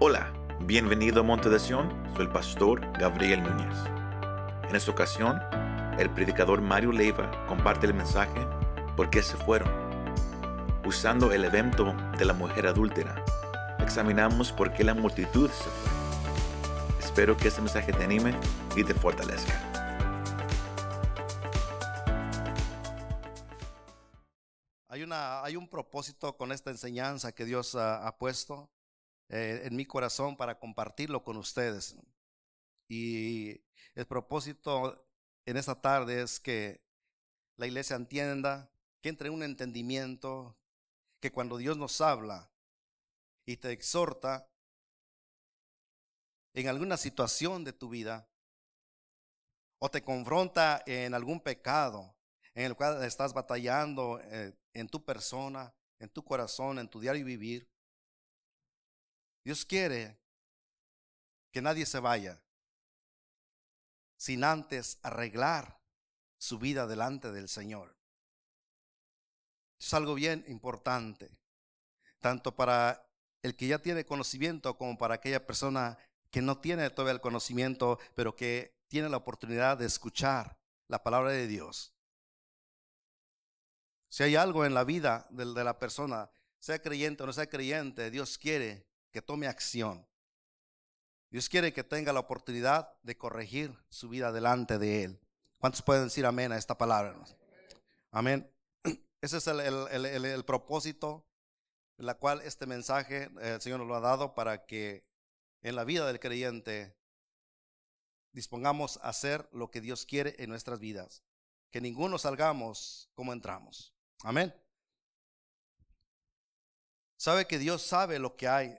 Hola, bienvenido a Monte de Sion, soy el pastor Gabriel Núñez. En esta ocasión, el predicador Mario Leiva comparte el mensaje ¿Por qué se fueron? Usando el evento de la mujer adúltera, examinamos por qué la multitud se fue. Espero que este mensaje te anime y te fortalezca. Hay, una, hay un propósito con esta enseñanza que Dios ha, ha puesto eh, en mi corazón para compartirlo con ustedes. Y el propósito en esta tarde es que la iglesia entienda, que entre un entendimiento, que cuando Dios nos habla y te exhorta en alguna situación de tu vida, o te confronta en algún pecado en el cual estás batallando eh, en tu persona, en tu corazón, en tu diario vivir, Dios quiere que nadie se vaya sin antes arreglar su vida delante del Señor. Es algo bien importante, tanto para el que ya tiene conocimiento como para aquella persona que no tiene todavía el conocimiento, pero que tiene la oportunidad de escuchar la palabra de Dios. Si hay algo en la vida de, la persona, sea creyente o no sea creyente, Dios quiere que tome acción. Dios quiere que tenga la oportunidad de corregir su vida delante de Él. ¿Cuántos pueden decir amén a esta palabra? Amén. Ese es el, propósito en la cual este mensaje eh, el Señor nos lo ha dado para que en la vida del creyente dispongamos a hacer lo que Dios quiere en nuestras vidas. Que ninguno salgamos como entramos. Amén. ¿Sabe que Dios sabe lo que hay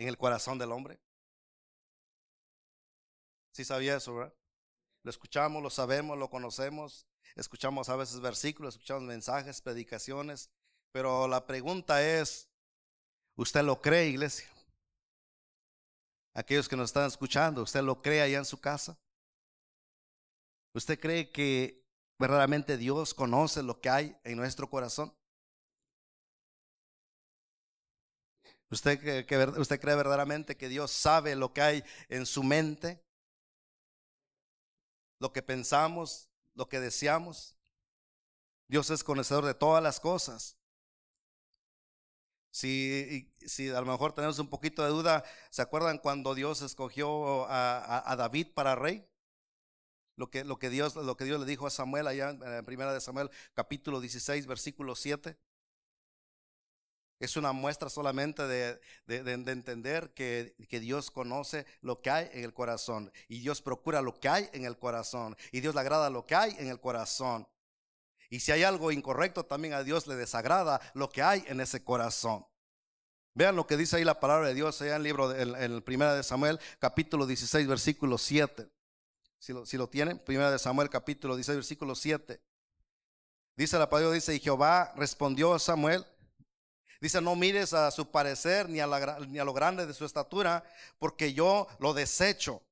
en el corazón del hombre. ¿Sí sabía eso, verdad? Lo escuchamos, lo sabemos, lo conocemos, escuchamos a veces versículos, escuchamos mensajes, predicaciones, pero la pregunta es, ¿usted lo cree, iglesia? Aquellos que nos están escuchando, ¿usted lo cree allá en su casa? ¿Usted cree que verdaderamente Dios conoce lo que hay en nuestro corazón? ¿Usted, que, ¿Usted cree verdaderamente que Dios sabe lo que hay en su mente? Lo que pensamos, lo que deseamos. Dios es conocedor de todas las cosas. Si, si a lo mejor tenemos un poquito de duda, ¿se acuerdan cuando Dios escogió a, David para rey? Lo que, lo, que Dios, lo que Dios le dijo a Samuel allá en primera de Samuel capítulo 16 versículo 7. Es una muestra solamente de, entender que, Dios conoce lo que hay en el corazón y Dios procura lo que hay en el corazón y Dios le agrada lo que hay en el corazón. Y si hay algo incorrecto, también a Dios le desagrada lo que hay en ese corazón. Vean lo que dice ahí la palabra de Dios allá en el libro, en, el primera de Samuel, capítulo 16, versículo 7. Si lo, si lo tienen, primera de Samuel, capítulo 16, versículo 7. Dice la palabra, dice, y Jehová respondió a Samuel, Dice, no mires a su parecer ni a, lo grande de su estatura, porque yo lo desecho.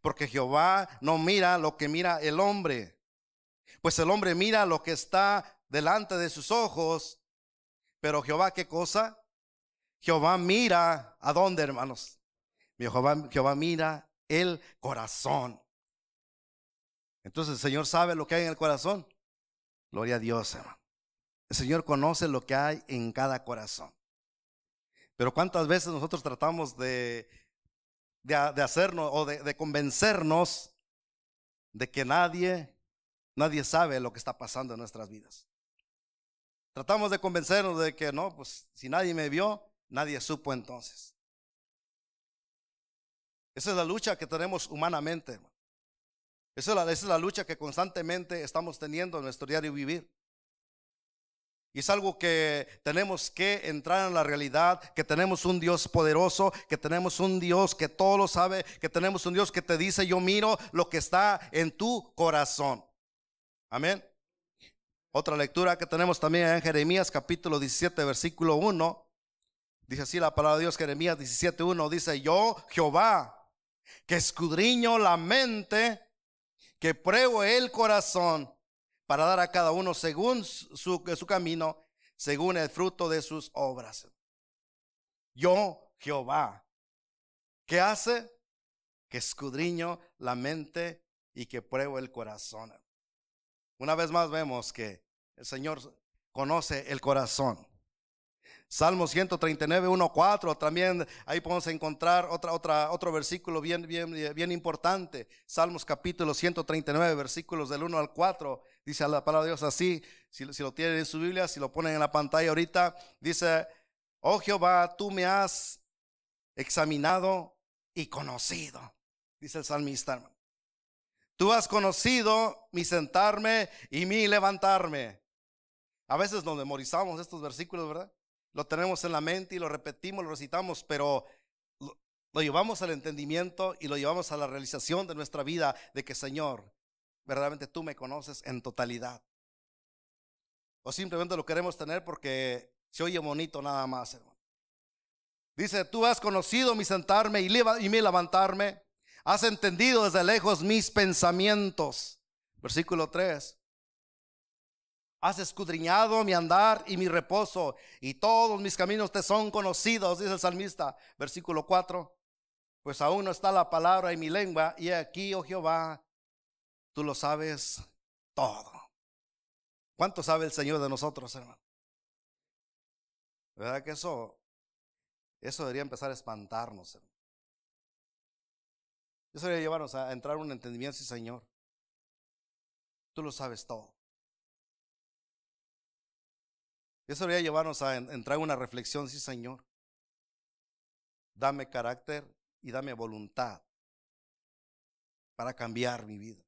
Porque Jehová no mira lo que mira el hombre. Pues el hombre mira lo que está delante de sus ojos. Pero Jehová, ¿qué cosa? Jehová mira a dónde, hermanos. Jehová, Jehová mira el corazón. Entonces el Señor sabe lo que hay en el corazón. Gloria a Dios, hermano. El Señor conoce lo que hay en cada corazón. Pero cuántas veces nosotros tratamos de, de, hacernos o de, convencernos de que nadie, nadie sabe lo que está pasando en nuestras vidas. Tratamos de convencernos de que no, pues si nadie me vio, nadie supo entonces. Esa es la lucha que tenemos humanamente. Esa es, la, esa es la lucha que constantemente estamos teniendo en nuestro diario vivir. Y es algo que tenemos que entrar en la realidad, que tenemos un Dios poderoso, que tenemos un Dios que todo lo sabe, que tenemos un Dios que te dice, yo miro lo que está en tu corazón. Amén. Otra lectura que tenemos también en Jeremías capítulo 17, versículo 1. Dice así la palabra de Dios, Jeremías 17, 1. Dice, yo Jehová, que escudriño la mente, que pruebo el corazón para dar a cada uno según su, su camino, según el fruto de sus obras. yo Jehová. ¿Qué hace? Que escudriño la mente y que pruebo el corazón. Una vez más vemos que el Señor conoce el corazón. Salmo 139, 1, 4, también ahí podemos encontrar otro versículo bien, bien, bien importante. Salmos capítulo 139, versículos del 1 al 4. Dice la palabra de Dios así, si, lo tienen en su Biblia, si lo ponen en la pantalla ahorita, dice, oh Jehová, tú me has examinado y conocido, dice el salmista. Tú has conocido mi sentarme y mi levantarme. A veces nos memorizamos estos versículos, ¿verdad? Lo tenemos en la mente y lo repetimos, lo recitamos, pero lo llevamos al entendimiento y lo llevamos a la realización de nuestra vida de que, Señor, verdaderamente tú me conoces en totalidad. O simplemente lo queremos tener porque se oye bonito nada más, hermano. Dice, tú has conocido mi sentarme y mi levantarme. Has entendido desde lejos mis pensamientos. Versículo 3. Has escudriñado mi andar y mi reposo, y todos mis caminos te son conocidos, dice el salmista. Versículo 4. Pues aún no está la palabra en mi lengua, y aquí, oh Jehová, tú lo sabes todo. ¿Cuánto sabe el Señor de nosotros, hermano? ¿Verdad que eso, eso debería empezar a espantarnos, hermano? Eso debería llevarnos a entrar en un entendimiento, sí, Señor. Tú lo sabes todo. Eso debería llevarnos a entrar en una reflexión, sí Señor. Dame carácter y dame voluntad para cambiar mi vida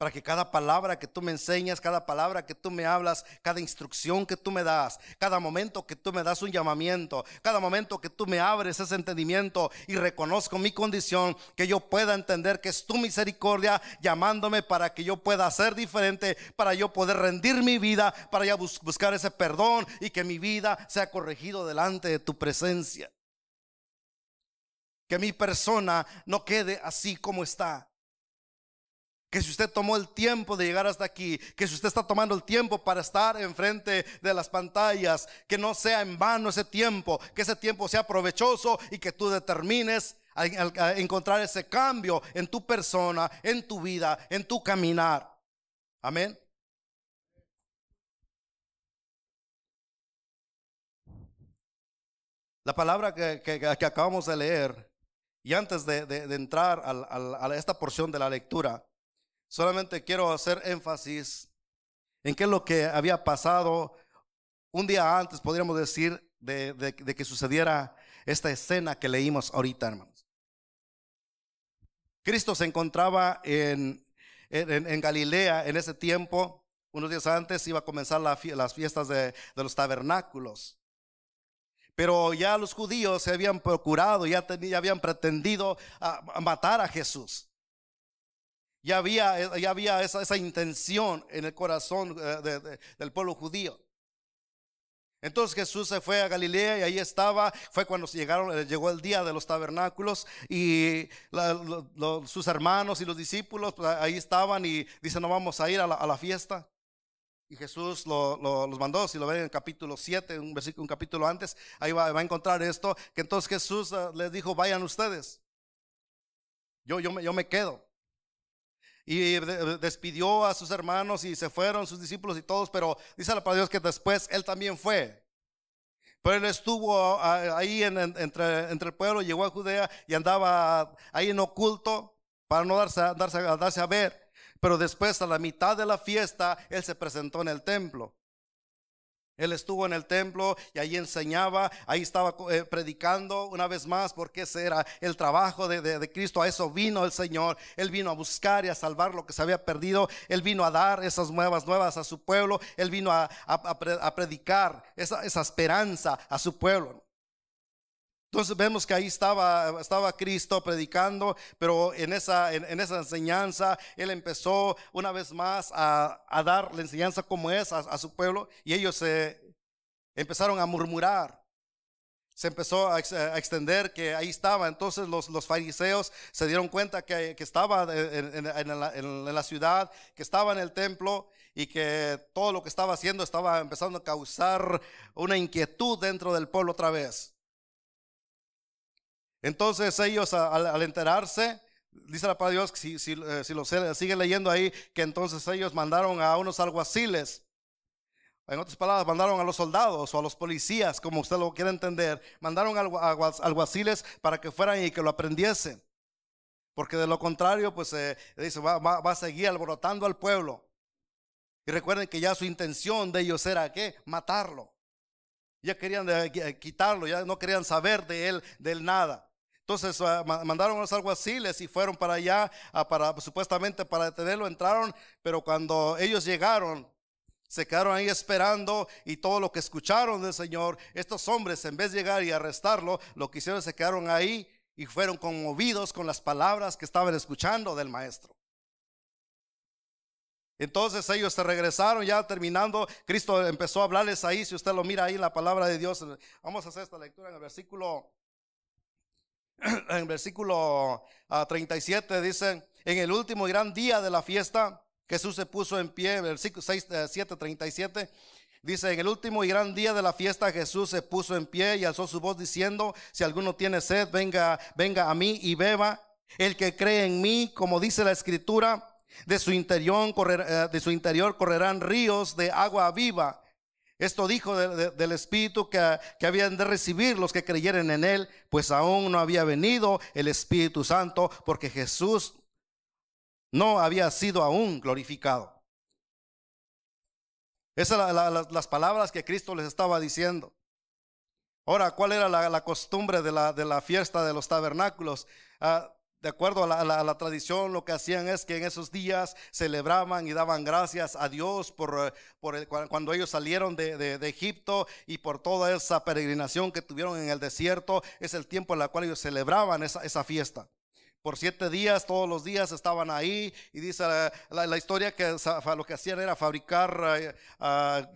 para que cada palabra que tú me enseñas, cada palabra que tú me hablas, cada instrucción que tú me das, cada momento que tú me das un llamamiento, cada momento que tú me abres ese entendimiento y reconozco mi condición, que yo pueda entender que es tu misericordia llamándome para que yo pueda ser diferente, para yo poder rendir mi vida, para ya buscar ese perdón y que mi vida sea corregido delante de tu presencia. Que mi persona no quede así como está que si usted tomó el tiempo de llegar hasta aquí, que si usted está tomando el tiempo para estar enfrente de las pantallas, que no sea en vano ese tiempo, que ese tiempo sea provechoso y que tú determines a, encontrar ese cambio en tu persona, en tu vida, en tu caminar. Amén. La palabra que, acabamos de leer, y antes de, entrar a esta porción de la lectura, Solamente quiero hacer énfasis en qué es lo que había pasado un día antes, podríamos decir, de, que sucediera esta escena que leímos ahorita, hermanos. Cristo se encontraba en, Galilea en ese tiempo. Unos días antes iba a comenzar las fiestas de, los tabernáculos. Pero ya los judíos se habían procurado, ya, habían pretendido matar a Jesús. Ya había, eh, ya había esa, esa intención en el corazón eh, del pueblo judío. Entonces Jesús se fue a Galilea y ahí estaba, fue cuando llegaron, eh, llegó el día de los tabernáculos y sus hermanos y los discípulos pues, ahí estaban y dicen no vamos a ir a la, fiesta. Y Jesús los mandó, si lo ven en el capítulo 7, un, un capítulo antes, ahí va, va, a encontrar esto, que entonces Jesús les dijo, vayan ustedes. Yo, yo, yo me quedo y despidió a sus hermanos y se fueron sus discípulos y todos, pero dice la palabra Dios que después él también fue. Pero él estuvo ahí entre, entre el pueblo, llegó a Judea y andaba ahí en oculto para no darse, darse, darse a ver. Pero después, a la mitad de la fiesta, él se presentó en el templo. Él estuvo en el templo y ahí enseñaba, ahí estaba eh, predicando una vez más porque ese era el trabajo de, Cristo. A eso vino el Señor. Él vino a buscar y a salvar lo que se había perdido. Él vino a dar esas nuevas nuevas a su pueblo. Él vino a, predicar esa, esa esperanza a su pueblo. Entonces vemos que ahí estaba, Cristo predicando, pero en esa, en, esa enseñanza Él empezó una vez más a, dar la enseñanza como es a, su pueblo y ellos se empezaron a murmurar. Se empezó a, extender que ahí estaba. Entonces los fariseos se dieron cuenta que, estaba en, la, ciudad, que estaba en el templo y que todo lo que estaba haciendo estaba empezando a causar una inquietud dentro del pueblo otra vez. Entonces ellos al, enterarse, dice la palabra de Dios, si, si, eh, si lo sigue leyendo ahí, que entonces ellos mandaron a unos alguaciles. En otras palabras, mandaron a los soldados o a los policías, como usted lo quiere entender, mandaron a alguaciles para que fueran y que lo aprendiesen. Porque de lo contrario, pues eh, dice, va, va, a seguir alborotando al pueblo. Y recuerden que ya su intención de ellos era que matarlo. Ya querían eh, quitarlo, ya no querían saber de él, de él nada. Entonces ah, mandaron a los alguaciles y fueron para allá, ah, para, supuestamente para detenerlo, entraron, pero cuando ellos llegaron, se quedaron ahí esperando y todo lo que escucharon del Señor, estos hombres en vez de llegar y arrestarlo, lo que hicieron se quedaron ahí y fueron conmovidos con las palabras que estaban escuchando del maestro. Entonces ellos se regresaron ya terminando. Cristo empezó a hablarles ahí. Si usted lo mira ahí, la palabra de Dios. Vamos a hacer esta lectura en el versículo, en el versículo 37 ah, dice, en el último gran día de la fiesta, Jesús se puso en pie, versículo 6, 7, 37. Dice, en el último y gran día de la fiesta Jesús se puso en pie y alzó su voz diciendo, si alguno tiene sed, venga, venga a mí y beba. El que cree en mí, como dice la escritura, de su interior, eh, de su interior correrán ríos de agua viva. Esto dijo del Espíritu que, que, habían de recibir los que creyeran en Él, pues aún no había venido el Espíritu Santo, porque Jesús no había sido aún glorificado. Esas son las palabras que Cristo les estaba diciendo. Ahora, ¿cuál era la, costumbre de la, de la, fiesta de los tabernáculos? Ah, de acuerdo a la, tradición, lo que hacían es que en esos días celebraban y daban gracias a Dios por, por cuando ellos salieron de, Egipto y por toda esa peregrinación que tuvieron en el desierto. Es el tiempo en el cual ellos celebraban esa, esa fiesta por siete días, todos los días estaban ahí y dice la, historia que lo que hacían era fabricar eh, ah,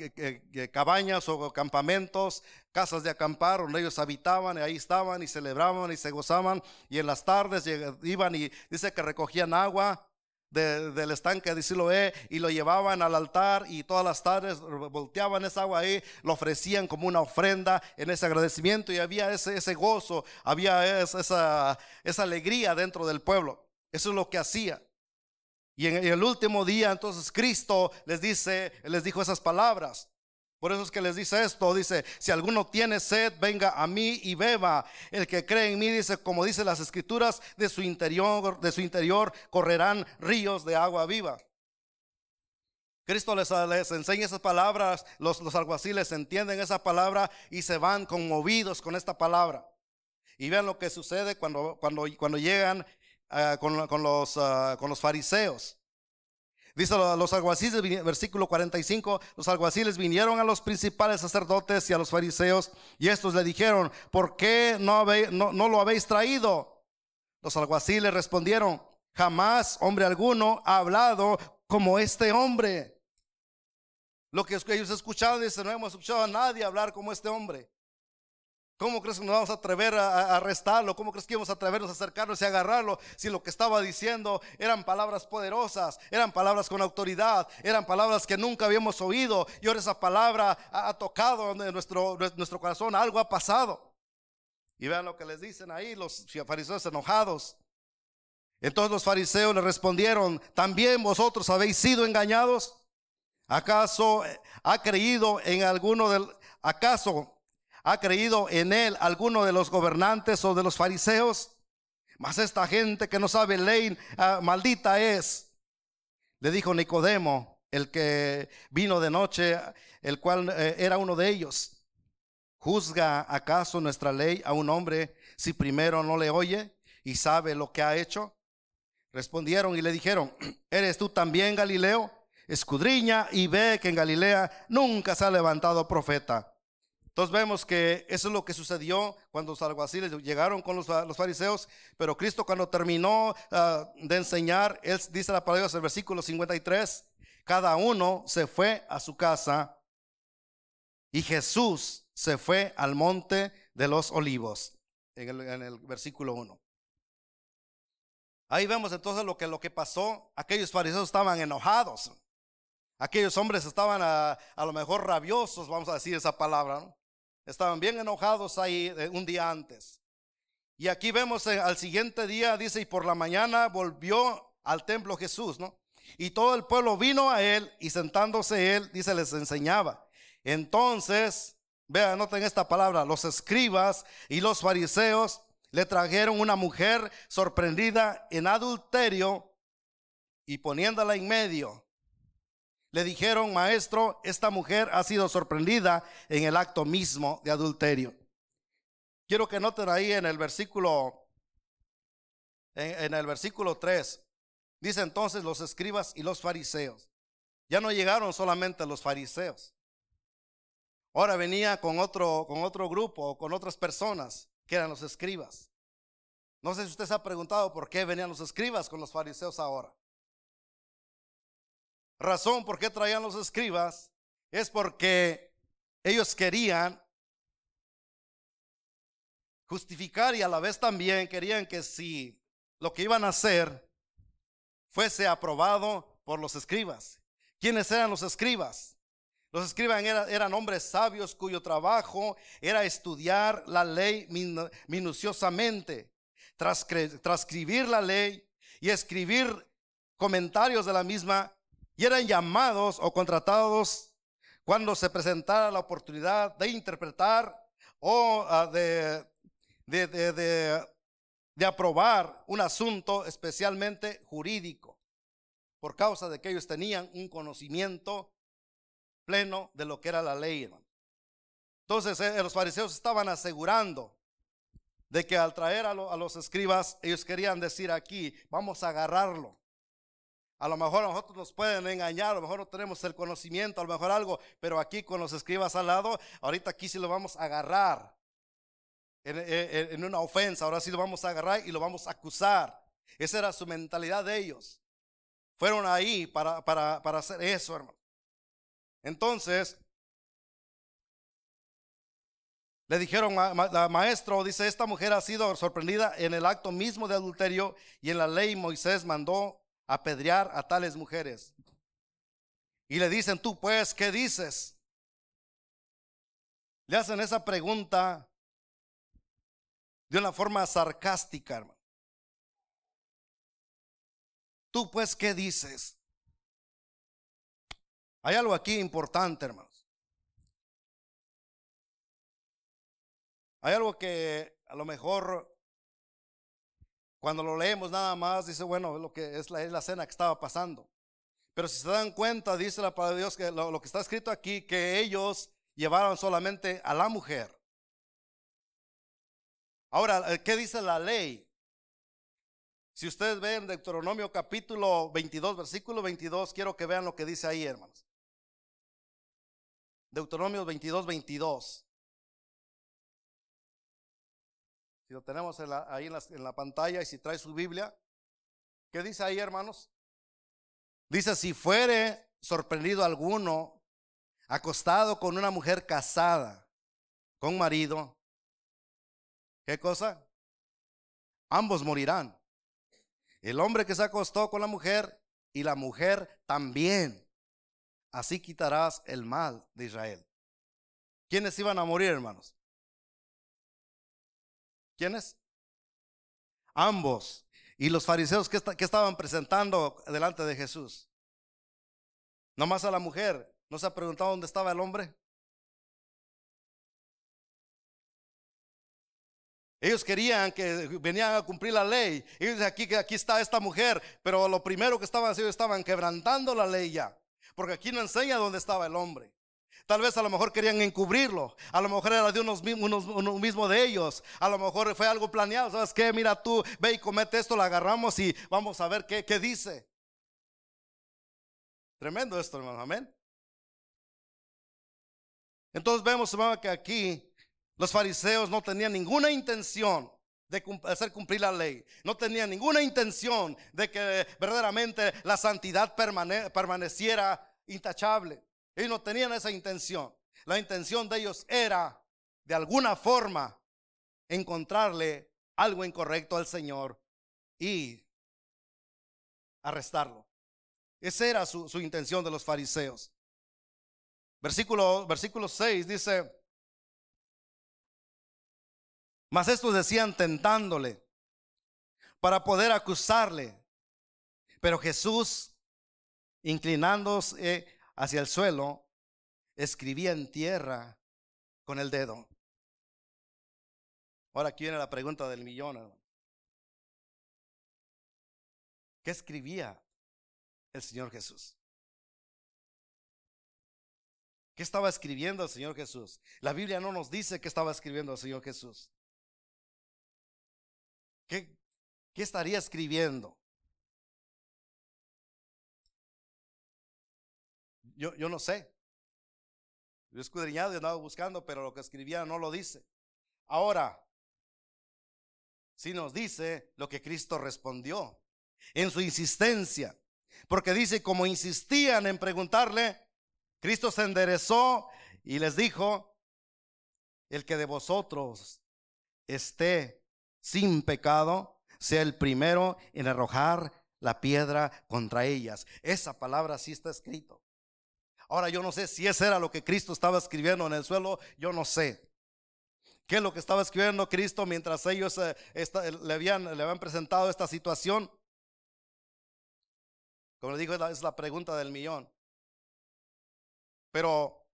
cabañas o campamentos, casas de acampar donde ellos habitaban y ahí estaban y celebraban y se gozaban y en las tardes iban y dice que recogían agua del estanque de Siloé y lo llevaban al altar y todas las tardes volteaban esa agua ahí, lo ofrecían como una ofrenda en ese agradecimiento y había ese, ese gozo, había esa, esa alegría dentro del pueblo. Eso es lo que hacía. Y en el último día entonces Cristo les dice, les dijo esas palabras. Por eso es que les dice esto, dice, si alguno tiene sed, venga a mí y beba. El que cree en mí, dice, como dice las escrituras, de su interior, de su interior correrán ríos de agua viva. Cristo les, enseña esas palabras, los, alguaciles entienden esa palabra y se van conmovidos con esta palabra. Y vean lo que sucede cuando, cuando, cuando llegan ah, con, los, ah, con los fariseos. Dice los alguaciles, versículo 45, los alguaciles vinieron a los principales sacerdotes y a los fariseos y estos le dijeron, ¿por qué no, no, lo habéis traído? Los alguaciles respondieron, jamás hombre alguno ha hablado como este hombre. Lo que ellos escucharon, dice, no hemos escuchado a nadie hablar como este hombre. ¿Cómo crees que nos vamos a atrever a, arrestarlo? ¿Cómo crees que íbamos a atrevernos a acercarnos y agarrarlo si lo que estaba diciendo eran palabras poderosas, eran palabras con autoridad, eran palabras que nunca habíamos oído y ahora esa palabra ha, tocado nuestro, nuestro corazón, algo ha pasado. Y vean lo que les dicen ahí los fariseos enojados. Entonces los fariseos le respondieron, ¿también vosotros habéis sido engañados? ¿Acaso ha creído en alguno del... ¿Acaso ¿Ha creído en él alguno de los gobernantes o de los fariseos? Mas esta gente que no sabe ley, ah, maldita es. Le dijo Nicodemo, el que vino de noche, el cual eh, era uno de ellos. ¿Juzga acaso nuestra ley a un hombre si primero no le oye y sabe lo que ha hecho? Respondieron y le dijeron, ¿eres tú también Galileo? Escudriña y ve que en Galilea nunca se ha levantado profeta. Entonces vemos que eso es lo que sucedió cuando los alguaciles llegaron con los, fariseos, pero Cristo cuando terminó ah, de enseñar, él dice la palabra en el versículo 53, cada uno se fue a su casa y Jesús se fue al monte de los olivos, en el, en el versículo 1. Ahí vemos entonces lo que, lo que pasó, aquellos fariseos estaban enojados. Aquellos hombres estaban a, lo mejor rabiosos, vamos a decir esa palabra, Estaban bien enojados ahí eh, un día antes. Y aquí vemos eh, al siguiente día, dice, y por la mañana volvió al templo Jesús, ¿no? Y todo el pueblo vino a él y sentándose él, dice, les enseñaba. Entonces, vean, noten esta palabra, los escribas y los fariseos le trajeron una mujer sorprendida en adulterio y poniéndola en medio. Le dijeron, maestro, esta mujer ha sido sorprendida en el acto mismo de adulterio. Quiero que noten ahí en el versículo, en, el versículo 3, dice entonces los escribas y los fariseos. Ya no llegaron solamente los fariseos. Ahora venía con otro, con otro grupo, con otras personas que eran los escribas. No sé si usted se ha preguntado por qué venían los escribas con los fariseos ahora. Razón por qué traían los escribas es porque ellos querían justificar y a la vez también querían que si lo que iban a hacer fuese aprobado por los escribas. ¿Quiénes eran los escribas? Los escribas eran, hombres sabios cuyo trabajo era estudiar la ley minuciosamente, transcribir la ley y escribir comentarios de la misma, y eran llamados o contratados cuando se presentara la oportunidad de interpretar o ah, de, de, de, de aprobar un asunto especialmente jurídico, por causa de que ellos tenían un conocimiento pleno de lo que era la ley. Entonces eh, los fariseos estaban asegurando de que al traer a, los escribas, ellos querían decir aquí, vamos a agarrarlo. A lo mejor a nosotros nos pueden engañar, a lo mejor no tenemos el conocimiento, a lo mejor algo, pero aquí con los escribas al lado, ahorita aquí sí lo vamos a agarrar en, una ofensa, ahora sí lo vamos a agarrar y lo vamos a acusar. Esa era su mentalidad de ellos. Fueron ahí para, para, para hacer eso, hermano. Entonces, le dijeron, maestro, dice, esta mujer ha sido sorprendida en el acto mismo de adulterio y en la ley Moisés mandó apedrear a tales mujeres. Y le dicen, tú pues, ¿qué dices? Le hacen esa pregunta de una forma sarcástica, hermano. Tú pues, ¿qué dices? Hay algo aquí importante, hermanos. Hay algo que a lo mejor cuando lo leemos nada más dice, bueno, lo que es la, es la cena que estaba pasando. Pero si se dan cuenta, dice la palabra de Dios que lo, que está escrito aquí, que ellos llevaron solamente a la mujer. Ahora, ¿qué dice la ley? Si ustedes ven Deuteronomio capítulo 22, versículo 22, quiero que vean lo que dice ahí, hermanos. Deuteronomio 22, 22. Si lo tenemos ahí en la, pantalla y si trae su Biblia, ¿qué dice ahí, hermanos? Dice, si fuere sorprendido alguno acostado con una mujer casada, con marido, ¿qué cosa? Ambos morirán. El hombre que se acostó con la mujer y la mujer también. Así quitarás el mal de Israel. ¿Quiénes iban a morir, hermanos? ¿Quiénes? Ambos. ¿Y los fariseos qué, estaban presentando delante de Jesús? Nomás a la mujer. ¿No se ha preguntado dónde estaba el hombre? Ellos querían que venían a cumplir la ley. Ellos aquí que aquí está esta mujer, pero lo primero que estaban haciendo estaban quebrantando la ley ya. Porque aquí no enseña dónde estaba el hombre. Tal vez a lo mejor querían encubrirlo. A lo mejor era de unos, unos, mismo de ellos. A lo mejor fue algo planeado. ¿Sabes qué? Mira tú, ve y comete esto, lo agarramos y vamos a ver qué, qué dice. Tremendo esto, hermano. Amén. Entonces vemos, hermano, que aquí los fariseos no tenían ninguna intención de hacer cumplir la ley. No tenían ninguna intención de que verdaderamente la santidad permaneciera intachable. Ellos no tenían esa intención. La intención de ellos era, de alguna forma, encontrarle algo incorrecto al Señor y arrestarlo. Esa era su, intención de los fariseos. Versículo, versículo 6 dice, mas estos decían tentándole para poder acusarle. Pero Jesús, inclinándose hacia el suelo, escribía en tierra con el dedo. Ahora aquí viene la pregunta del millón. ¿Qué escribía el Señor Jesús? ¿Qué estaba escribiendo el Señor Jesús? La Biblia no nos dice qué estaba escribiendo el Señor Jesús. ¿Qué, qué estaría escribiendo? Yo, yo no sé. Yo he escudriñado y andado buscando, pero lo que escribía no lo dice. Ahora, si nos dice lo que Cristo respondió en su insistencia. Porque dice, como insistían en preguntarle, Cristo se enderezó y les dijo, el que de vosotros esté sin pecado, sea el primero en arrojar la piedra contra ellas. Esa palabra sí está escrito. Ahora yo no sé si eso era lo que Cristo estaba escribiendo en el suelo, yo no sé. ¿Qué es lo que estaba escribiendo Cristo mientras ellos eh, le, habían, le habían presentado esta situación? Como le digo, es la pregunta del millón. Pero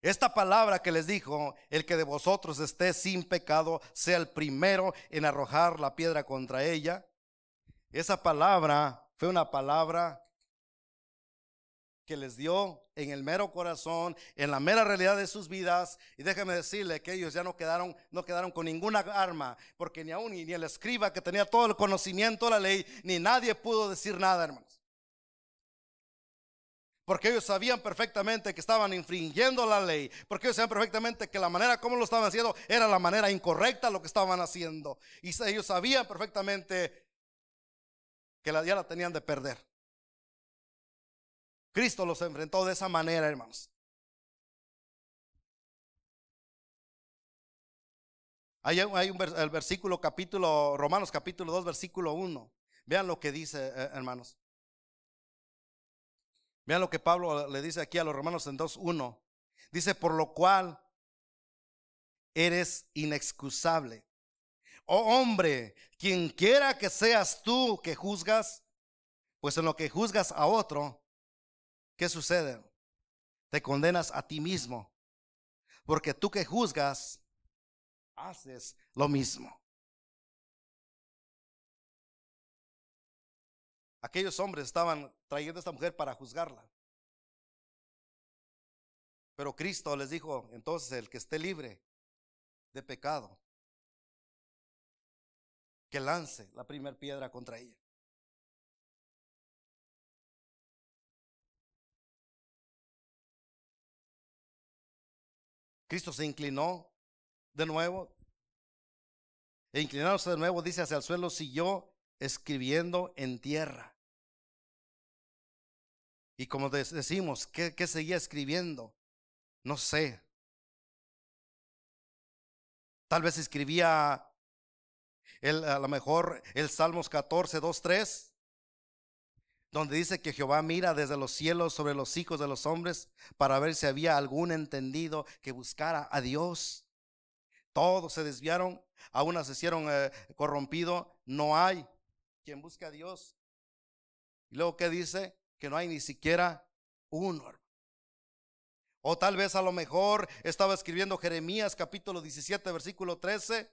esta palabra que les dijo, el que de vosotros esté sin pecado, sea el primero en arrojar la piedra contra ella. Esa palabra fue una palabra que les dio en el mero corazón, en la mera realidad de sus vidas. Y déjeme decirle que ellos ya no quedaron, no quedaron con ninguna arma, porque ni aún ni el escriba que tenía todo el conocimiento de la ley, ni nadie pudo decir nada, hermanos. Porque ellos sabían perfectamente que estaban infringiendo la ley. Porque ellos sabían perfectamente que la manera como lo estaban haciendo era la manera incorrecta lo que estaban haciendo. Y ellos sabían perfectamente que la, ya la tenían de perder. Cristo los enfrentó de esa manera, hermanos. Hay, hay un el versículo capítulo, Romanos capítulo 2, versículo 1. Vean lo que dice, eh, hermanos. Vean lo que Pablo le dice aquí a los romanos en 2.1. Dice, por lo cual eres inexcusable. Oh hombre, quien quiera que seas tú que juzgas, pues en lo que juzgas a otro, ¿qué sucede? Te condenas a ti mismo, porque tú que juzgas, haces lo mismo. Aquellos hombres estaban trayendo a esta mujer para juzgarla. Pero Cristo les dijo, entonces el que esté libre de pecado, que lance la primera piedra contra ella. Cristo se inclinó de nuevo. E inclinándose de nuevo, dice hacia el suelo, siguió escribiendo en tierra. Y como decimos, ¿qué, seguía escribiendo? No sé. Tal vez escribía a lo mejor el Salmos 14, 2, 3, donde dice que Jehová mira desde los cielos sobre los hijos de los hombres para ver si había algún entendido que buscara a Dios. Todos se desviaron, aún se hicieron eh, corrompido. No hay quien busque a Dios. Y luego, ¿qué dice? Que no hay ni siquiera uno. O tal vez a lo mejor estaba escribiendo Jeremías capítulo 17, versículo 13.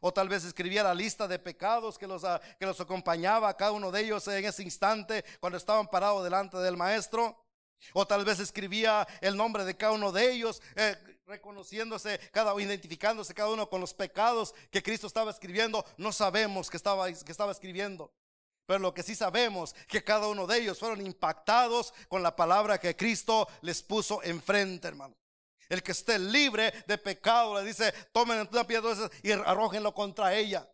O tal vez escribía la lista de pecados que los, ah, que los acompañaba a cada uno de ellos en ese instante cuando estaban parados delante del maestro. O tal vez escribía el nombre de cada uno de ellos, eh, reconociéndose, cada, identificándose cada uno con los pecados que Cristo estaba escribiendo. No sabemos que estaba, que estaba escribiendo. Pero lo que sí sabemos que cada uno de ellos fueron impactados con la palabra que Cristo les puso enfrente, hermano. El que esté libre de pecado le dice, tomen una piedra y arrójenlo contra ella.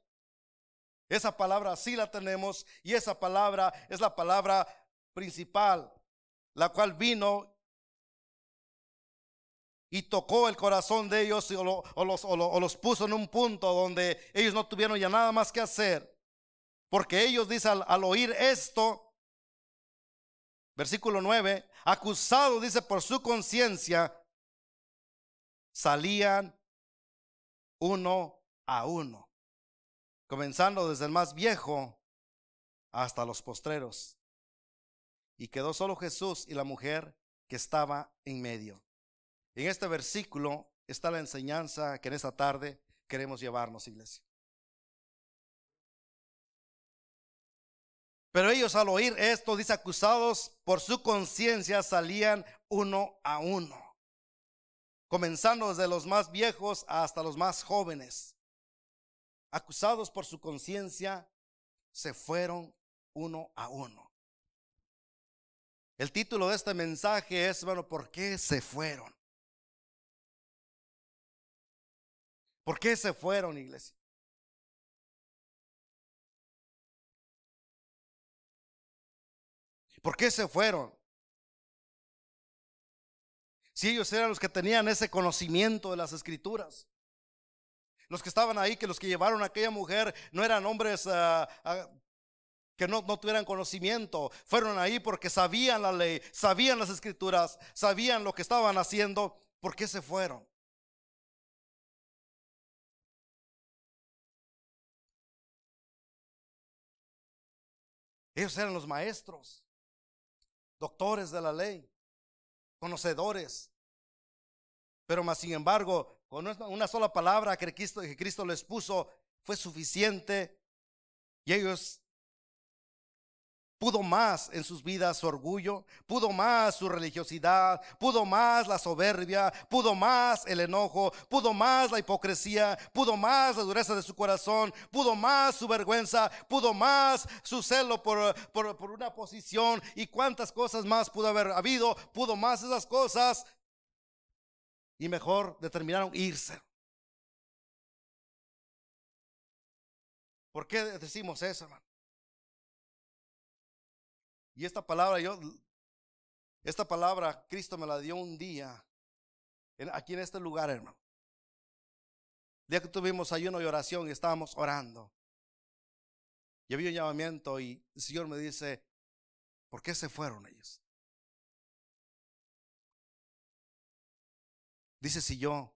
Esa palabra sí la tenemos y esa palabra es la palabra principal, la cual vino y tocó el corazón de ellos o, los, puso en un punto donde ellos no tuvieron ya nada más que hacer. Porque ellos dicen al, oír esto, Versículo 9, acusados, dice, por su conciencia, salían uno a uno, comenzando desde el más viejo hasta los postreros. Y quedó solo Jesús y la mujer que estaba en medio. En este versículo está la enseñanza que en esta tarde queremos llevarnos, iglesia. Pero ellos al oír esto, dice, acusados por su conciencia, salían uno a uno, comenzando desde los más viejos hasta los más jóvenes. Acusados por su conciencia, se fueron uno a uno. El título de este mensaje es, bueno, ¿por qué se fueron? ¿Por qué se fueron, iglesia? ¿Por qué se fueron? Si ellos eran los que tenían ese conocimiento de las escrituras. Los que estaban ahí, que los que llevaron a aquella mujer no eran hombres ah, ah, que no, no tuvieran conocimiento. Fueron ahí porque sabían la ley, sabían las escrituras, sabían lo que estaban haciendo. ¿Por qué se fueron? Ellos eran los maestros, doctores de la ley, conocedores. Pero más sin embargo, con una sola palabra que Cristo, que Cristo les puso fue suficiente y ellos Pudo más en sus vidas su orgullo, pudo más su religiosidad, pudo más la soberbia, pudo más el enojo, pudo más la hipocresía, pudo más la dureza de su corazón, pudo más su vergüenza, pudo más su celo por, por, por una posición y cuántas cosas más pudo haber habido, pudo más esas cosas y mejor determinaron irse. ¿Por qué decimos eso, hermano? Y esta palabra, yo, esta palabra Cristo me la dio un día, aquí en este lugar, hermano. Día que tuvimos ayuno y oración y estábamos orando. Y había un llamamiento y el Señor me dice, ¿por qué se fueron ellos? Dice, si yo,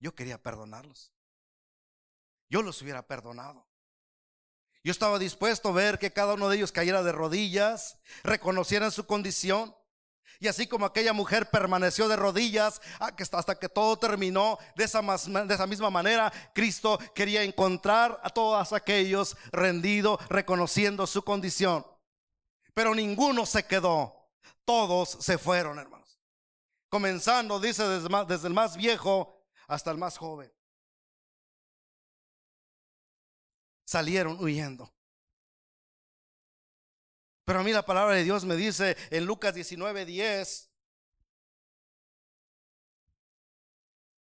yo quería perdonarlos. Yo los hubiera perdonado. Yo estaba dispuesto a ver que cada uno de ellos cayera de rodillas, reconocieran su condición. Y así como aquella mujer permaneció de rodillas hasta que todo terminó, de esa, de esa misma manera Cristo quería encontrar a todos aquellos rendidos, reconociendo su condición. Pero ninguno se quedó, todos se fueron, hermanos. Comenzando, dice, desde el más viejo hasta el más joven. Salieron huyendo. Pero a mí la palabra de Dios me dice en Lucas 19, 10,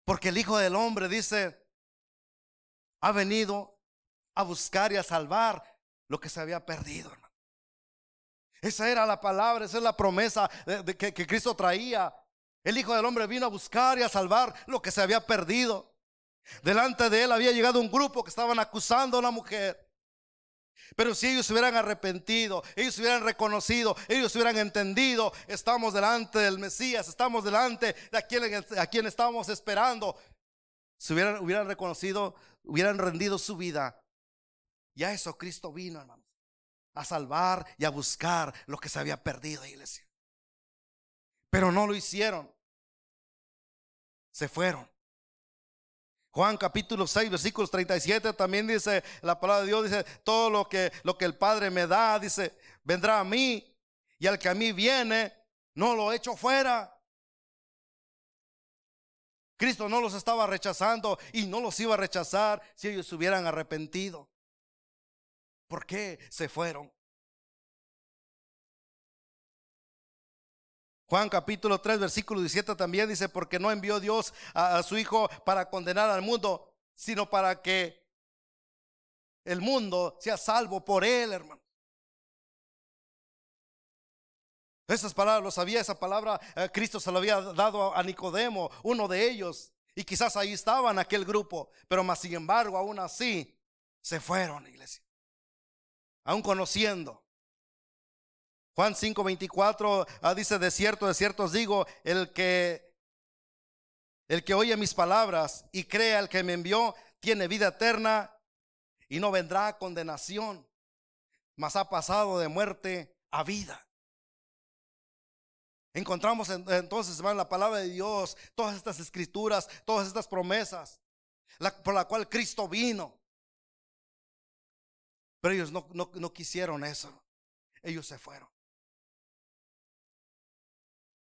porque el Hijo del Hombre dice, ha venido a buscar y a salvar lo que se había perdido. Esa era la palabra, esa es la promesa que Cristo traía. El Hijo del Hombre vino a buscar y a salvar lo que se había perdido. Delante de él había llegado un grupo que estaban acusando a una mujer. Pero si ellos se hubieran arrepentido, ellos se hubieran reconocido, ellos se hubieran entendido, estamos delante del Mesías, estamos delante de a quien, a quien estábamos esperando, se hubieran, hubieran reconocido, hubieran rendido su vida. Y a eso Cristo vino, hermanos, a salvar y a buscar lo que se había perdido, iglesia. Pero no lo hicieron. Se fueron. Juan capítulo 6, versículos 37 también dice, la palabra de Dios dice, todo lo que, lo que el Padre me da, dice, vendrá a mí y al que a mí viene, no lo echo fuera. Cristo no los estaba rechazando y no los iba a rechazar si ellos se hubieran arrepentido. ¿Por qué se fueron? Juan capítulo 3, versículo 17 también dice, porque no envió Dios a, su Hijo para condenar al mundo, sino para que el mundo sea salvo por él, hermano. Esas palabras, lo sabía, esa palabra eh, Cristo se lo había dado a Nicodemo, uno de ellos, y quizás ahí estaba en aquel grupo, pero más sin embargo, aún así, se fueron, iglesia. Aún conociendo Juan 5:24 ah, dice, de cierto, de cierto os digo, el que el que oye mis palabras y crea al que me envió, tiene vida eterna y no vendrá a condenación, mas ha pasado de muerte a vida. Encontramos entonces, en la palabra de Dios, todas estas escrituras, todas estas promesas, por la cual Cristo vino. Pero ellos no, no quisieron eso. Ellos se fueron.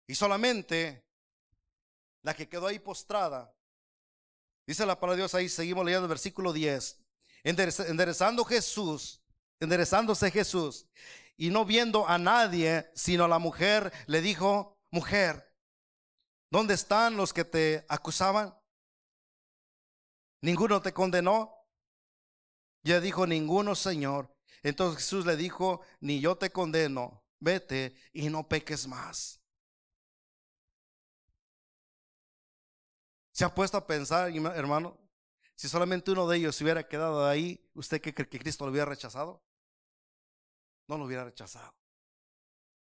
Y solamente la que quedó ahí postrada, dice la palabra de Dios ahí, seguimos leyendo el versículo 10, enderezando Jesús, enderezándose Jesús, y no viendo a nadie, sino a la mujer, le dijo, mujer, ¿dónde están los que te acusaban? ¿Ninguno te condenó? Ya dijo, ninguno, Señor. Entonces Jesús le dijo, ni yo te condeno, vete y no peques más. ¿Se ha puesto a pensar, hermano, si solamente uno de ellos se hubiera quedado ahí, ¿usted cree que Cristo lo hubiera rechazado? No lo hubiera rechazado.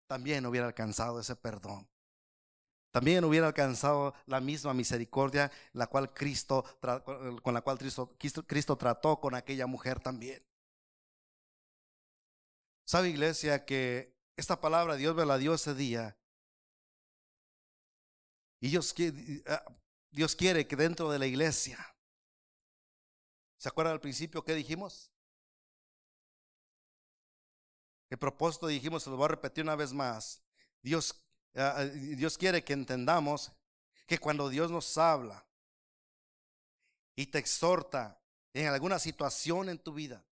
También hubiera alcanzado ese perdón. También hubiera alcanzado la misma misericordia la cual Cristo, con la cual Cristo, trató con aquella mujer también. ¿Sabe, iglesia, que esta palabra Dios me la dio ese día? Y ah, Dios quiere que dentro de la iglesia, ¿se acuerdan al principio que dijimos? El propósito dijimos, se lo voy a repetir una vez más. Dios, ah, ah, Dios quiere que entendamos que cuando Dios nos habla y te exhorta en alguna situación en tu vida,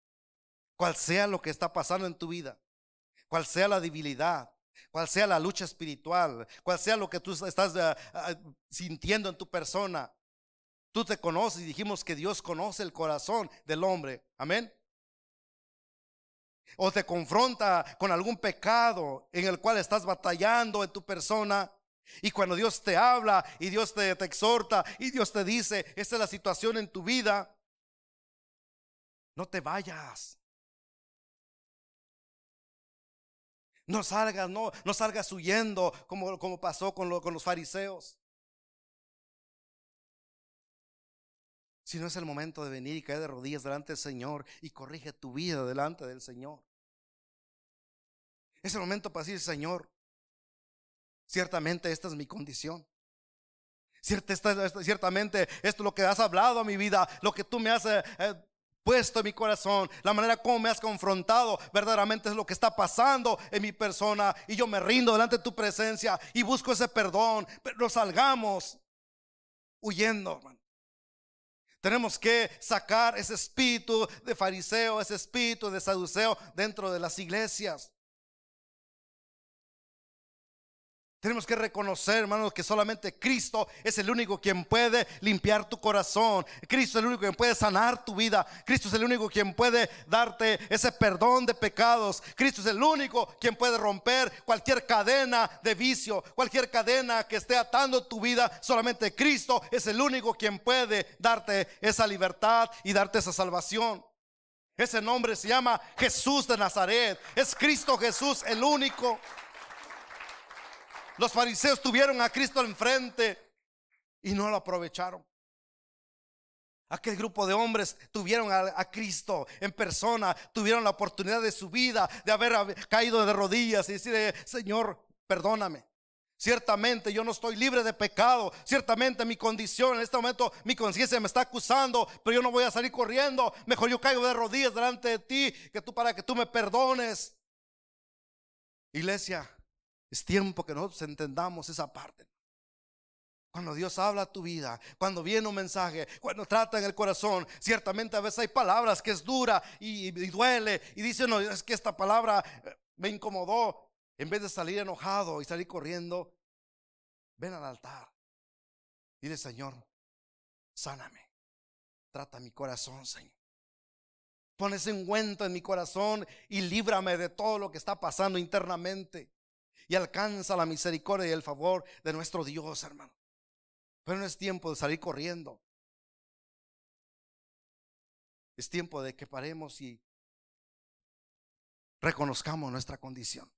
cual sea lo que está pasando en tu vida, cual sea la debilidad, cual sea la lucha espiritual, cual sea lo que tú estás ah, ah, sintiendo en tu persona. Tú te conoces y dijimos que Dios conoce el corazón del hombre. Amén. O te confronta con algún pecado en el cual estás batallando en tu persona. Y cuando Dios te habla y Dios te, te exhorta y Dios te dice, esta es la situación en tu vida, no te vayas. No salgas, no, no salgas huyendo como, como pasó con, los fariseos. Si no es el momento de venir y caer de rodillas delante del Señor y corrige tu vida delante del Señor. Es el momento para decir, Señor, ciertamente esta es mi condición. Ciertamente esto es lo que has hablado a mi vida, lo que tú me has eh, eh, puesto en mi corazón, la manera como me has confrontado, verdaderamente es lo que está pasando en mi persona y yo me rindo delante de tu presencia y busco ese perdón, pero salgamos huyendo, Tenemos que sacar ese espíritu de fariseo, ese espíritu de saduceo dentro de las iglesias. Tenemos que reconocer, hermanos, que solamente Cristo es el único quien puede limpiar tu corazón. Cristo es el único quien puede sanar tu vida. Cristo es el único quien puede darte ese perdón de pecados. Cristo es el único quien puede romper cualquier cadena de vicio, cualquier cadena que esté atando tu vida. Solamente Cristo es el único quien puede darte esa libertad y darte esa salvación. Ese nombre se llama Jesús de Nazaret. Es Cristo Jesús el único. Los fariseos tuvieron a Cristo enfrente y no lo aprovecharon. Aquel grupo de hombres tuvieron a, Cristo en persona, tuvieron la oportunidad de su vida, de haber caído de rodillas y decir, Señor, perdóname. Ciertamente yo no estoy libre de pecado. Ciertamente mi condición en este momento, mi conciencia me está acusando, pero yo no voy a salir corriendo. Mejor yo caigo de rodillas delante de ti, que tú para que tú me perdones. Iglesia, es tiempo que nosotros entendamos esa parte. Cuando Dios habla a tu vida, cuando viene un mensaje, cuando trata en el corazón, ciertamente a veces hay palabras que es dura y, duele y dice, no, es que esta palabra eh, me incomodó. En vez de salir enojado y salir corriendo, ven al altar. Dile, Señor, sáname. Trata mi corazón, Señor. Pon ese ungüento en mi corazón y líbrame de todo lo que está pasando internamente y alcanza la misericordia y el favor de nuestro Dios, hermano. Pero no es tiempo de salir corriendo. Es tiempo de que paremos y reconozcamos nuestra condición.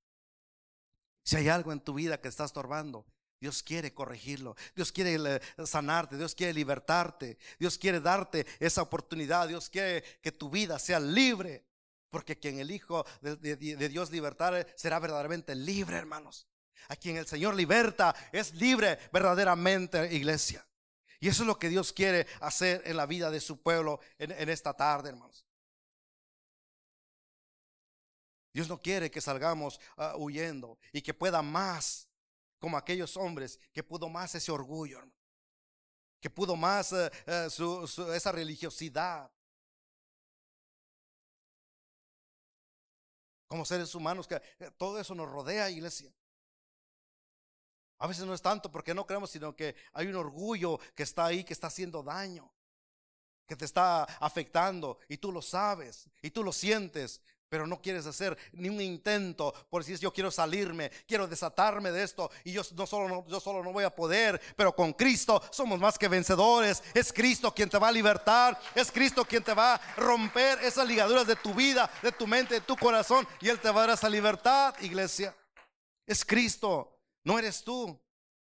Si hay algo en tu vida que está estorbando, Dios quiere corregirlo. Dios quiere eh, sanarte. Dios quiere libertarte. Dios quiere darte esa oportunidad. Dios quiere que tu vida sea libre. Porque quien el Hijo de, Dios libertare será verdaderamente libre, hermanos. A quien el Señor liberta es libre verdaderamente, iglesia. Y eso es lo que Dios quiere hacer en la vida de su pueblo en esta tarde, hermanos. Dios no quiere que salgamos ah, huyendo y que pueda más, como aquellos hombres, que pudo más ese orgullo, que pudo más eh, eh, esa religiosidad. Como seres humanos, que eh, todo eso nos rodea, iglesia. A veces no es tanto porque no creemos, sino que hay un orgullo que está ahí, que está haciendo daño, que te está afectando y tú lo sabes y tú lo sientes, pero no quieres hacer ni un intento por decir yo quiero salirme, quiero desatarme de esto y yo no solo no, yo solo no voy a poder, pero con Cristo somos más que vencedores. Es Cristo quien te va a libertar, es Cristo quien te va a romper esas ligaduras de tu vida, de tu mente, de tu corazón y él te va a dar esa libertad, iglesia. Es Cristo, no eres tú.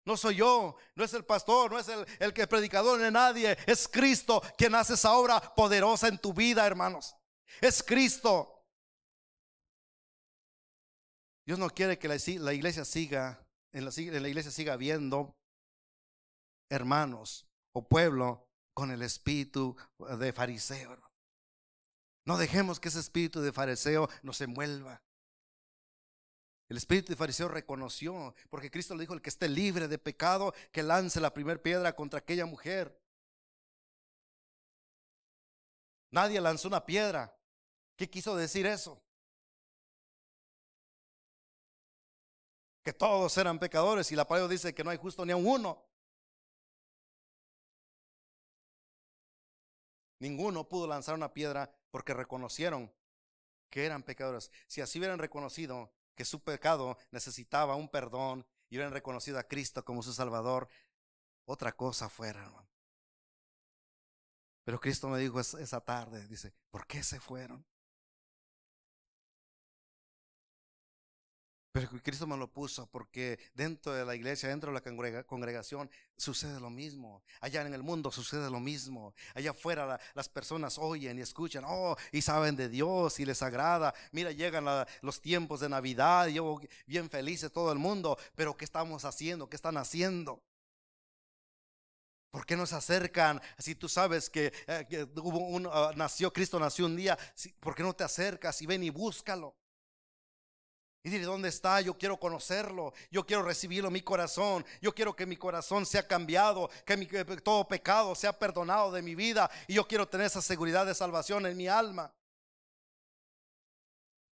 No soy yo, no es el pastor, no es el, el que predicador, de nadie. Es Cristo quien hace esa obra poderosa en tu vida, hermanos. Es Cristo. Dios no quiere que la, iglesia siga, en la, la iglesia siga viendo hermanos o pueblo con el espíritu de fariseo. No dejemos que ese espíritu de fariseo nos envuelva. El espíritu de fariseo reconoció, porque Cristo le dijo, el que esté libre de pecado, que lance la primera piedra contra aquella mujer. Nadie lanzó una piedra. ¿Qué quiso decir eso? Que todos eran pecadores y la palabra dice que no hay justo ni a uno. Ninguno pudo lanzar una piedra porque reconocieron que eran pecadores. Si así hubieran reconocido que su pecado necesitaba un perdón y hubieran reconocido a Cristo como su Salvador, otra cosa fuera. Pero Cristo me dijo esa tarde, dice, ¿por qué se fueron? Pero Cristo me lo puso porque dentro de la iglesia, dentro de la congregación, sucede lo mismo. Allá en el mundo sucede lo mismo. Allá afuera las personas oyen y escuchan, oh, y saben de Dios y les agrada. Mira, llegan los tiempos de Navidad, y yo bien felices todo el mundo, pero ¿qué estamos haciendo? ¿Qué están haciendo? ¿Por qué no se acercan? Si tú sabes que, eh, hubo ah, nació, Cristo nació un día, ¿por qué no te acercas y ven y búscalo? Y dile, ¿dónde está? Yo quiero conocerlo. Yo quiero recibirlo en mi corazón. Yo quiero que mi corazón sea cambiado. Que, todo pecado sea perdonado de mi vida. Y yo quiero tener esa seguridad de salvación en mi alma.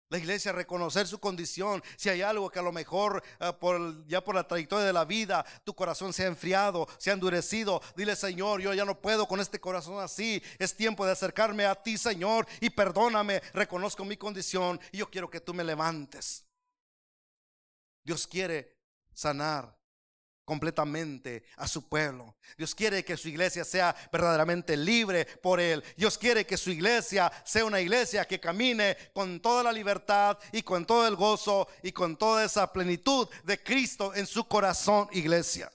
La iglesia reconocer su condición. Si hay algo que a lo mejor por, ya por la trayectoria de la vida tu corazón se ha enfriado, se ha endurecido. Dile Señor, yo ya no puedo con este corazón así. Es tiempo de acercarme a ti Señor y perdóname. Reconozco mi condición y yo quiero que tú me levantes. Dios quiere sanar completamente a su pueblo. Dios quiere que su iglesia sea verdaderamente libre por Él. Dios quiere que su iglesia sea una iglesia que camine con toda la libertad y con todo el gozo y con toda esa plenitud de Cristo en su corazón, iglesia.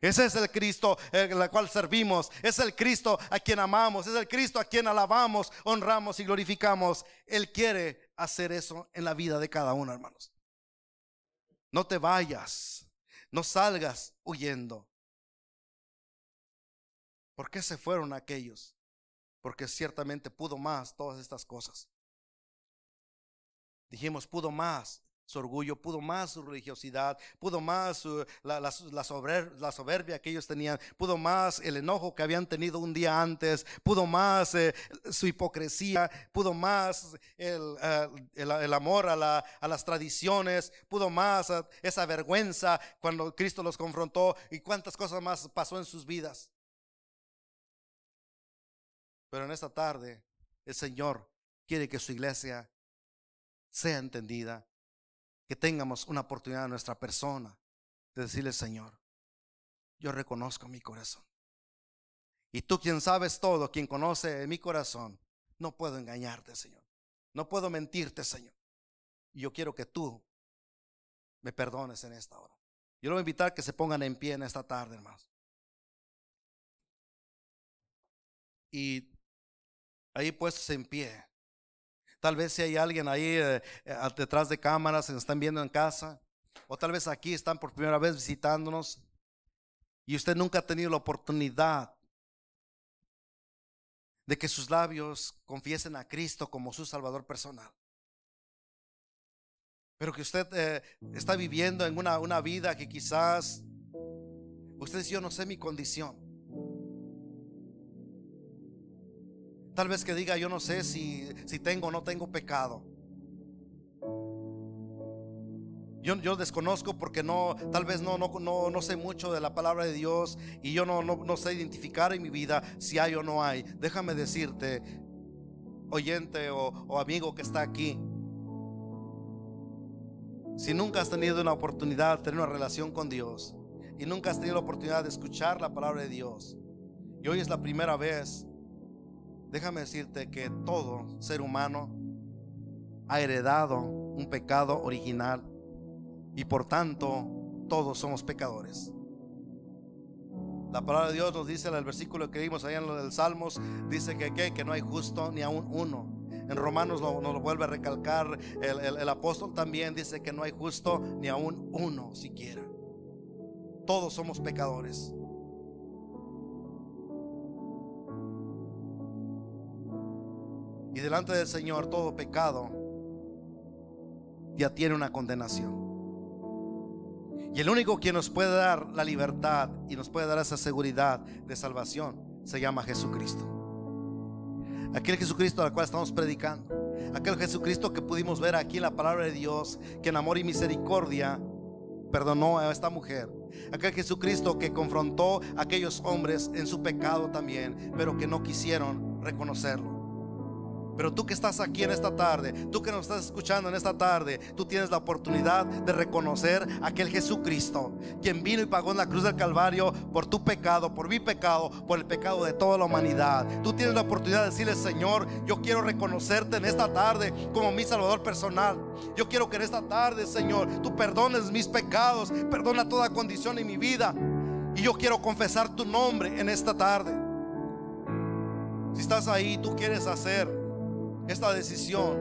Ese es el Cristo en el cual servimos. Es el Cristo a quien amamos. Es el Cristo a quien alabamos, honramos y glorificamos. Él quiere hacer eso en la vida de cada uno, hermanos. No te vayas, no salgas huyendo. ¿Por qué se fueron aquellos? Porque ciertamente pudo más todas estas cosas. Dijimos, pudo más su orgullo, pudo más su religiosidad, pudo más la, la, soberbia que ellos tenían, pudo más el enojo que habían tenido un día antes, pudo más eh, su hipocresía, pudo más el, eh, amor a, a, las tradiciones, pudo más eh, esa vergüenza cuando Cristo los confrontó y cuántas cosas más pasó en sus vidas. Pero en esta tarde el Señor quiere que su iglesia sea entendida, que tengamos una oportunidad en nuestra persona de decirle, Señor, yo reconozco mi corazón. Y tú quien sabes todo, quien conoce mi corazón, no puedo engañarte, Señor. No puedo mentirte, Señor. Y yo quiero que tú me perdones en esta hora. Yo le voy a invitar a que se pongan en pie en esta tarde, hermanos. Y ahí puestos en pie. Tal vez si hay alguien ahí eh, detrás de cámaras, se nos están viendo en casa, o tal vez aquí están por primera vez visitándonos y usted nunca ha tenido la oportunidad de que sus labios confiesen a Cristo como su Salvador personal. Pero que usted eh, está viviendo en una, una vida que quizás usted dice, yo no sé mi condición. Tal vez que diga, yo no sé si, si tengo o no tengo pecado. Yo, yo, desconozco porque no, tal vez no, no, no, no, sé mucho de la palabra de Dios y yo no, no, sé identificar en mi vida si hay o no hay. Déjame decirte, oyente o, o amigo que está aquí, si nunca has tenido una oportunidad de tener una relación con Dios y nunca has tenido la oportunidad de escuchar la palabra de Dios y hoy es la primera vez, déjame decirte que todo ser humano ha heredado un pecado original y por tanto todos somos pecadores. La palabra de Dios nos dice en el versículo que vimos allá en lo del Salmos, dice que, que, que no hay justo ni aún uno. En Romanos nos lo, vuelve a recalcar el, el apóstol también, dice que no hay justo ni aún uno siquiera. Todos somos pecadores. Y delante del Señor todo pecado ya tiene una condenación. Y el único que nos puede dar la libertad y nos puede dar esa seguridad de salvación se llama Jesucristo. Aquel Jesucristo al cual estamos predicando. Aquel Jesucristo que pudimos ver aquí en la palabra de Dios, que en amor y misericordia perdonó a esta mujer. Aquel Jesucristo que confrontó a aquellos hombres en su pecado también, pero que no quisieron reconocerlo. Pero tú que estás aquí en esta tarde, tú que nos estás escuchando en esta tarde, tú tienes la oportunidad de reconocer a aquel Jesucristo, quien vino y pagó en la cruz del Calvario por tu pecado, por mi pecado, por el pecado de toda la humanidad. Tú tienes la oportunidad de decirle, Señor, yo quiero reconocerte en esta tarde como mi Salvador personal. Yo quiero que en esta tarde, Señor, tú perdones mis pecados, perdona toda condición en mi vida. Y yo quiero confesar tu nombre en esta tarde. Si estás ahí, tú quieres hacer esta decisión,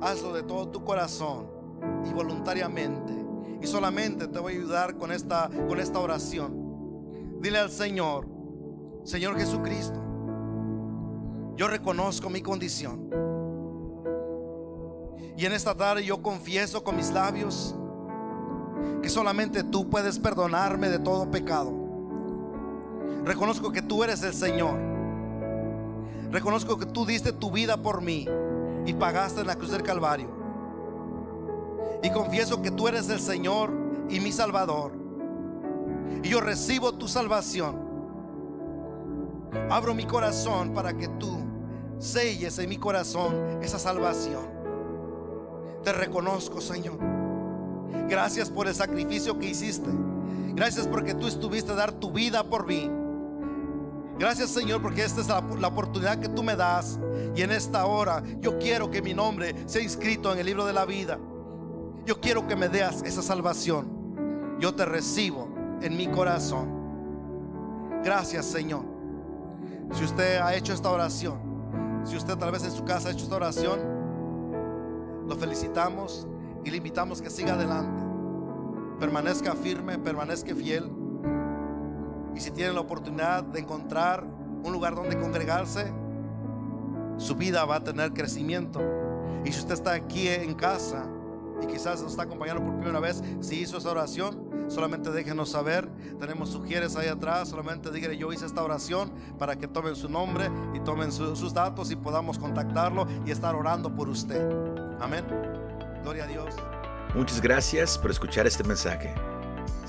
hazlo de todo tu corazón y voluntariamente. Y solamente te voy a ayudar con esta, con esta oración. Dile al Señor, Señor Jesucristo, yo reconozco mi condición. Y en esta tarde yo confieso con mis labios que solamente tú puedes perdonarme de todo pecado. Reconozco que tú eres el Señor Reconozco que tú diste tu vida por mí y pagaste en la cruz del Calvario. Y confieso que tú eres el Señor y mi Salvador. Y yo recibo tu salvación. Abro mi corazón para que tú selles en mi corazón esa salvación. Te reconozco, Señor. Gracias por el sacrificio que hiciste. Gracias porque tú estuviste a dar tu vida por mí. Gracias Señor porque esta es la, oportunidad que tú me das. Y en esta hora yo quiero que mi nombre sea inscrito en el libro de la vida. Yo quiero que me des esa salvación. Yo te recibo en mi corazón. Gracias Señor. Si usted ha hecho esta oración, si usted tal vez en su casa ha hecho esta oración, lo felicitamos y le invitamos que siga adelante. Permanezca firme, permanezca fiel. Y si tiene la oportunidad de encontrar un lugar donde congregarse, su vida va a tener crecimiento. Y si usted está aquí en casa y quizás nos está acompañando por primera vez, si hizo esa oración, solamente déjenos saber. Tenemos sugieres ahí atrás, solamente díganle yo hice esta oración para que tomen su nombre y tomen sus datos y podamos contactarlo y estar orando por usted. Amén. Gloria a Dios. Muchas gracias por escuchar este mensaje.